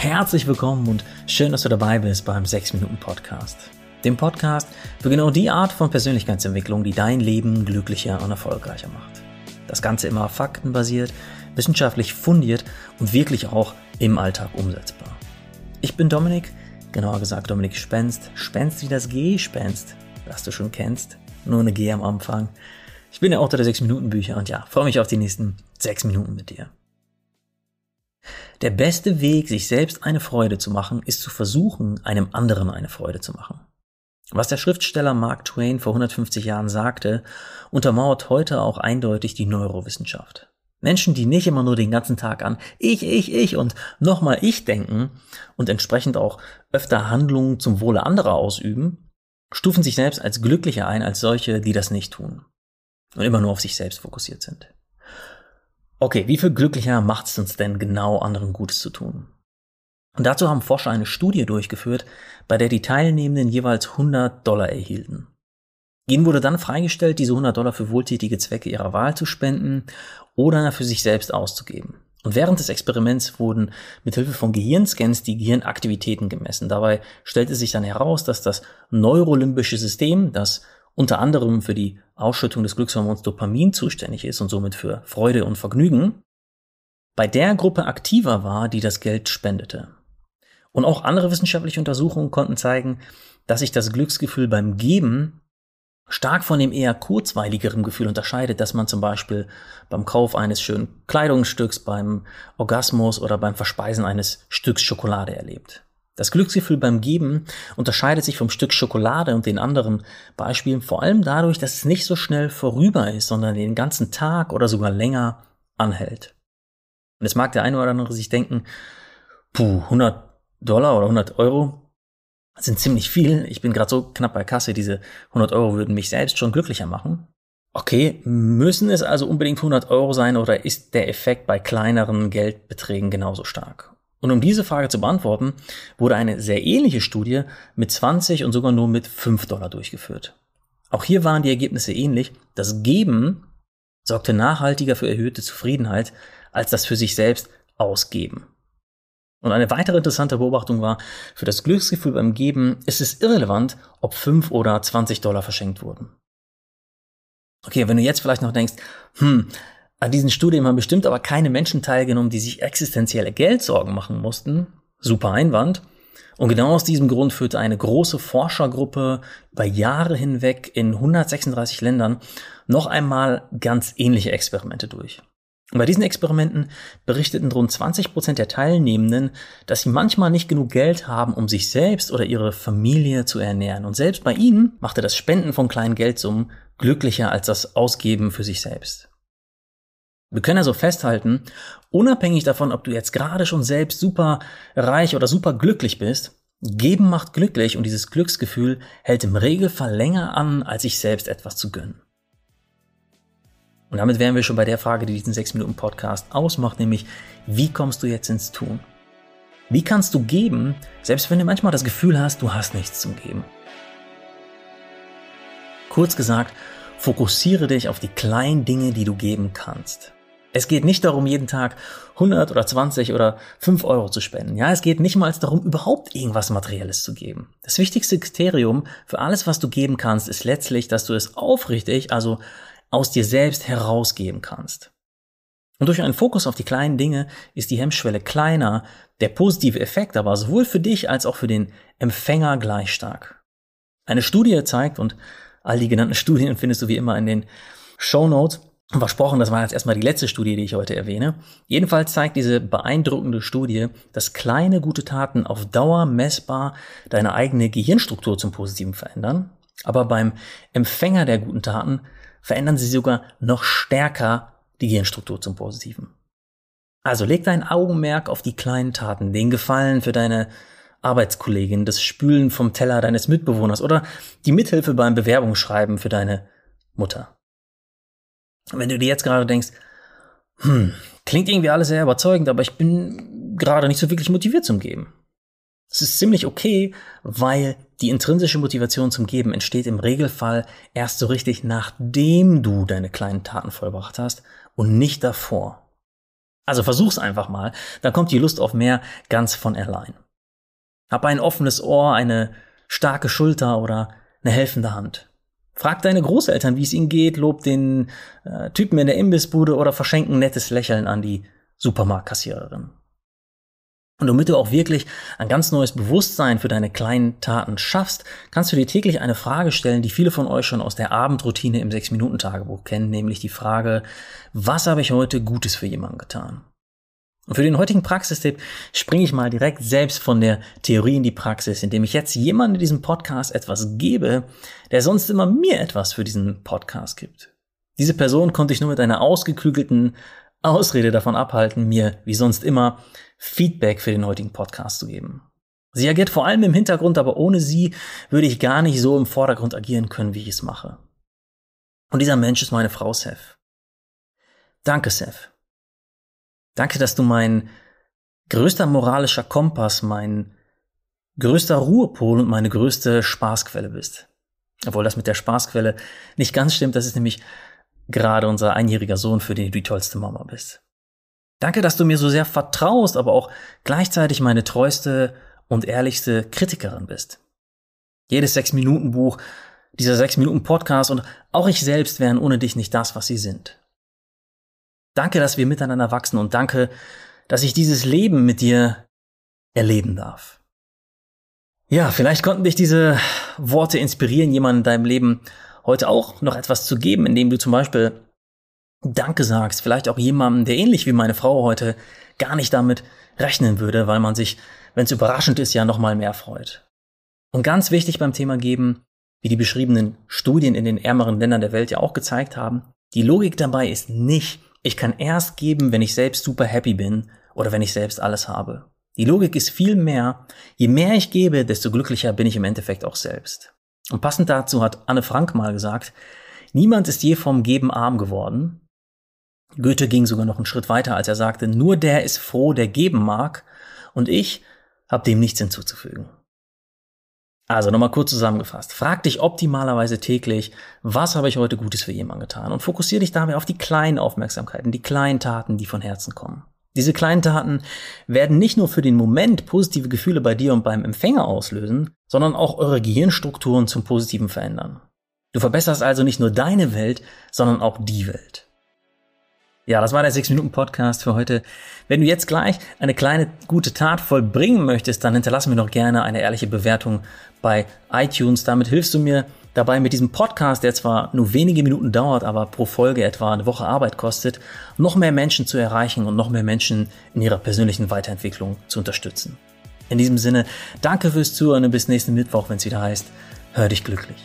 Herzlich willkommen und schön, dass du dabei bist beim 6 Minuten Podcast. Dem Podcast für genau die Art von Persönlichkeitsentwicklung, die dein Leben glücklicher und erfolgreicher macht. Das Ganze immer faktenbasiert, wissenschaftlich fundiert und wirklich auch im Alltag umsetzbar. Ich bin Dominik, genauer gesagt Dominik Spenst, Spenst wie das G-Spenst, das du schon kennst, nur eine G am Anfang. Ich bin der Autor der 6 Minuten Bücher und ja, freue mich auf die nächsten 6 Minuten mit dir. Der beste Weg, sich selbst eine Freude zu machen, ist zu versuchen, einem anderen eine Freude zu machen. Was der Schriftsteller Mark Twain vor 150 Jahren sagte, untermauert heute auch eindeutig die Neurowissenschaft. Menschen, die nicht immer nur den ganzen Tag an ich, ich, ich und nochmal ich denken und entsprechend auch öfter Handlungen zum Wohle anderer ausüben, stufen sich selbst als glücklicher ein als solche, die das nicht tun und immer nur auf sich selbst fokussiert sind. Okay, wie viel glücklicher macht es uns denn genau, anderen Gutes zu tun? Und dazu haben Forscher eine Studie durchgeführt, bei der die Teilnehmenden jeweils 100 Dollar erhielten. Ihnen wurde dann freigestellt, diese 100 Dollar für wohltätige Zwecke ihrer Wahl zu spenden oder für sich selbst auszugeben. Und während des Experiments wurden mit Hilfe von Gehirnscans die Gehirnaktivitäten gemessen. Dabei stellte sich dann heraus, dass das neurolimbische System, das unter anderem für die Ausschüttung des Glückshormons Dopamin zuständig ist und somit für Freude und Vergnügen, bei der Gruppe aktiver war, die das Geld spendete. Und auch andere wissenschaftliche Untersuchungen konnten zeigen, dass sich das Glücksgefühl beim Geben stark von dem eher kurzweiligeren Gefühl unterscheidet, dass man zum Beispiel beim Kauf eines schönen Kleidungsstücks, beim Orgasmus oder beim Verspeisen eines Stücks Schokolade erlebt. Das Glücksgefühl beim Geben unterscheidet sich vom Stück Schokolade und den anderen Beispielen vor allem dadurch, dass es nicht so schnell vorüber ist, sondern den ganzen Tag oder sogar länger anhält. Und jetzt mag der eine oder andere sich denken, puh, 100 Dollar oder 100 Euro sind ziemlich viel. Ich bin gerade so knapp bei Kasse, diese 100 Euro würden mich selbst schon glücklicher machen. Okay, müssen es also unbedingt 100 Euro sein oder ist der Effekt bei kleineren Geldbeträgen genauso stark? Und um diese Frage zu beantworten, wurde eine sehr ähnliche Studie mit 20 und sogar nur mit 5 Dollar durchgeführt. Auch hier waren die Ergebnisse ähnlich. Das Geben sorgte nachhaltiger für erhöhte Zufriedenheit als das für sich selbst Ausgeben. Und eine weitere interessante Beobachtung war, für das Glücksgefühl beim Geben ist es irrelevant, ob 5 oder 20 Dollar verschenkt wurden. Okay, wenn du jetzt vielleicht noch denkst, hm, an diesen Studien haben bestimmt aber keine Menschen teilgenommen, die sich existenzielle Geldsorgen machen mussten. Super Einwand. Und genau aus diesem Grund führte eine große Forschergruppe über Jahre hinweg in 136 Ländern noch einmal ganz ähnliche Experimente durch. Und bei diesen Experimenten berichteten rund 20 Prozent der Teilnehmenden, dass sie manchmal nicht genug Geld haben, um sich selbst oder ihre Familie zu ernähren. Und selbst bei ihnen machte das Spenden von kleinen Geldsummen glücklicher als das Ausgeben für sich selbst. Wir können also festhalten, unabhängig davon, ob du jetzt gerade schon selbst super reich oder super glücklich bist, Geben macht glücklich und dieses Glücksgefühl hält im Regelfall länger an, als sich selbst etwas zu gönnen. Und damit wären wir schon bei der Frage, die diesen 6 Minuten Podcast ausmacht, nämlich, wie kommst du jetzt ins Tun? Wie kannst du geben, selbst wenn du manchmal das Gefühl hast, du hast nichts zum Geben? Kurz gesagt, fokussiere dich auf die kleinen Dinge, die du geben kannst. Es geht nicht darum, jeden Tag 100 oder 20 oder 5 Euro zu spenden. Ja, es geht nicht mal darum, überhaupt irgendwas Materielles zu geben. Das wichtigste Kriterium für alles, was du geben kannst, ist letztlich, dass du es aufrichtig, also aus dir selbst herausgeben kannst. Und durch einen Fokus auf die kleinen Dinge ist die Hemmschwelle kleiner, der positive Effekt aber sowohl für dich als auch für den Empfänger gleich stark. Eine Studie zeigt, und all die genannten Studien findest du wie immer in den Show Notes, Versprochen, das war jetzt erstmal die letzte Studie, die ich heute erwähne. Jedenfalls zeigt diese beeindruckende Studie, dass kleine gute Taten auf Dauer messbar deine eigene Gehirnstruktur zum Positiven verändern. Aber beim Empfänger der guten Taten verändern sie sogar noch stärker die Gehirnstruktur zum Positiven. Also leg dein Augenmerk auf die kleinen Taten, den Gefallen für deine Arbeitskollegin, das Spülen vom Teller deines Mitbewohners oder die Mithilfe beim Bewerbungsschreiben für deine Mutter. Wenn du dir jetzt gerade denkst, hm, klingt irgendwie alles sehr überzeugend, aber ich bin gerade nicht so wirklich motiviert zum Geben. Es ist ziemlich okay, weil die intrinsische Motivation zum Geben entsteht im Regelfall erst so richtig, nachdem du deine kleinen Taten vollbracht hast und nicht davor. Also versuch's einfach mal, dann kommt die Lust auf mehr ganz von allein. Hab ein offenes Ohr, eine starke Schulter oder eine helfende Hand. Frag deine Großeltern, wie es ihnen geht, lob den äh, Typen in der Imbissbude oder verschenk ein nettes Lächeln an die Supermarktkassiererin. Und damit du auch wirklich ein ganz neues Bewusstsein für deine kleinen Taten schaffst, kannst du dir täglich eine Frage stellen, die viele von euch schon aus der Abendroutine im 6-Minuten-Tagebuch kennen, nämlich die Frage, was habe ich heute Gutes für jemanden getan? Und für den heutigen Praxistipp springe ich mal direkt selbst von der Theorie in die Praxis, indem ich jetzt jemandem in diesem Podcast etwas gebe, der sonst immer mir etwas für diesen Podcast gibt. Diese Person konnte ich nur mit einer ausgeklügelten Ausrede davon abhalten, mir, wie sonst immer, Feedback für den heutigen Podcast zu geben. Sie agiert vor allem im Hintergrund, aber ohne sie würde ich gar nicht so im Vordergrund agieren können, wie ich es mache. Und dieser Mensch ist meine Frau Seth. Danke, Seth. Danke, dass du mein größter moralischer Kompass, mein größter Ruhepol und meine größte Spaßquelle bist. Obwohl das mit der Spaßquelle nicht ganz stimmt, das ist nämlich gerade unser einjähriger Sohn, für den du die tollste Mama bist. Danke, dass du mir so sehr vertraust, aber auch gleichzeitig meine treueste und ehrlichste Kritikerin bist. Jedes Sechs-Minuten-Buch, dieser Sechs-Minuten-Podcast und auch ich selbst wären ohne dich nicht das, was sie sind. Danke, dass wir miteinander wachsen und danke, dass ich dieses Leben mit dir erleben darf. Ja, vielleicht konnten dich diese Worte inspirieren, jemanden in deinem Leben heute auch noch etwas zu geben, indem du zum Beispiel Danke sagst, vielleicht auch jemandem, der ähnlich wie meine Frau heute gar nicht damit rechnen würde, weil man sich, wenn es überraschend ist, ja nochmal mehr freut. Und ganz wichtig beim Thema geben, wie die beschriebenen Studien in den ärmeren Ländern der Welt ja auch gezeigt haben, die Logik dabei ist nicht, ich kann erst geben, wenn ich selbst super happy bin oder wenn ich selbst alles habe. Die Logik ist viel mehr, je mehr ich gebe, desto glücklicher bin ich im Endeffekt auch selbst. Und passend dazu hat Anne Frank mal gesagt, niemand ist je vom Geben arm geworden, Goethe ging sogar noch einen Schritt weiter, als er sagte, nur der ist froh, der geben mag, und ich habe dem nichts hinzuzufügen. Also nochmal kurz zusammengefasst. Frag dich optimalerweise täglich, was habe ich heute Gutes für jemanden getan? Und fokussiere dich dabei auf die kleinen Aufmerksamkeiten, die kleinen Taten, die von Herzen kommen. Diese kleinen Taten werden nicht nur für den Moment positive Gefühle bei dir und beim Empfänger auslösen, sondern auch eure Gehirnstrukturen zum Positiven verändern. Du verbesserst also nicht nur deine Welt, sondern auch die Welt. Ja, das war der 6-Minuten-Podcast für heute. Wenn du jetzt gleich eine kleine gute Tat vollbringen möchtest, dann hinterlass mir doch gerne eine ehrliche Bewertung bei iTunes. Damit hilfst du mir dabei mit diesem Podcast, der zwar nur wenige Minuten dauert, aber pro Folge etwa eine Woche Arbeit kostet, noch mehr Menschen zu erreichen und noch mehr Menschen in ihrer persönlichen Weiterentwicklung zu unterstützen. In diesem Sinne, danke fürs Zuhören und bis nächsten Mittwoch, wenn es wieder heißt, hör dich glücklich.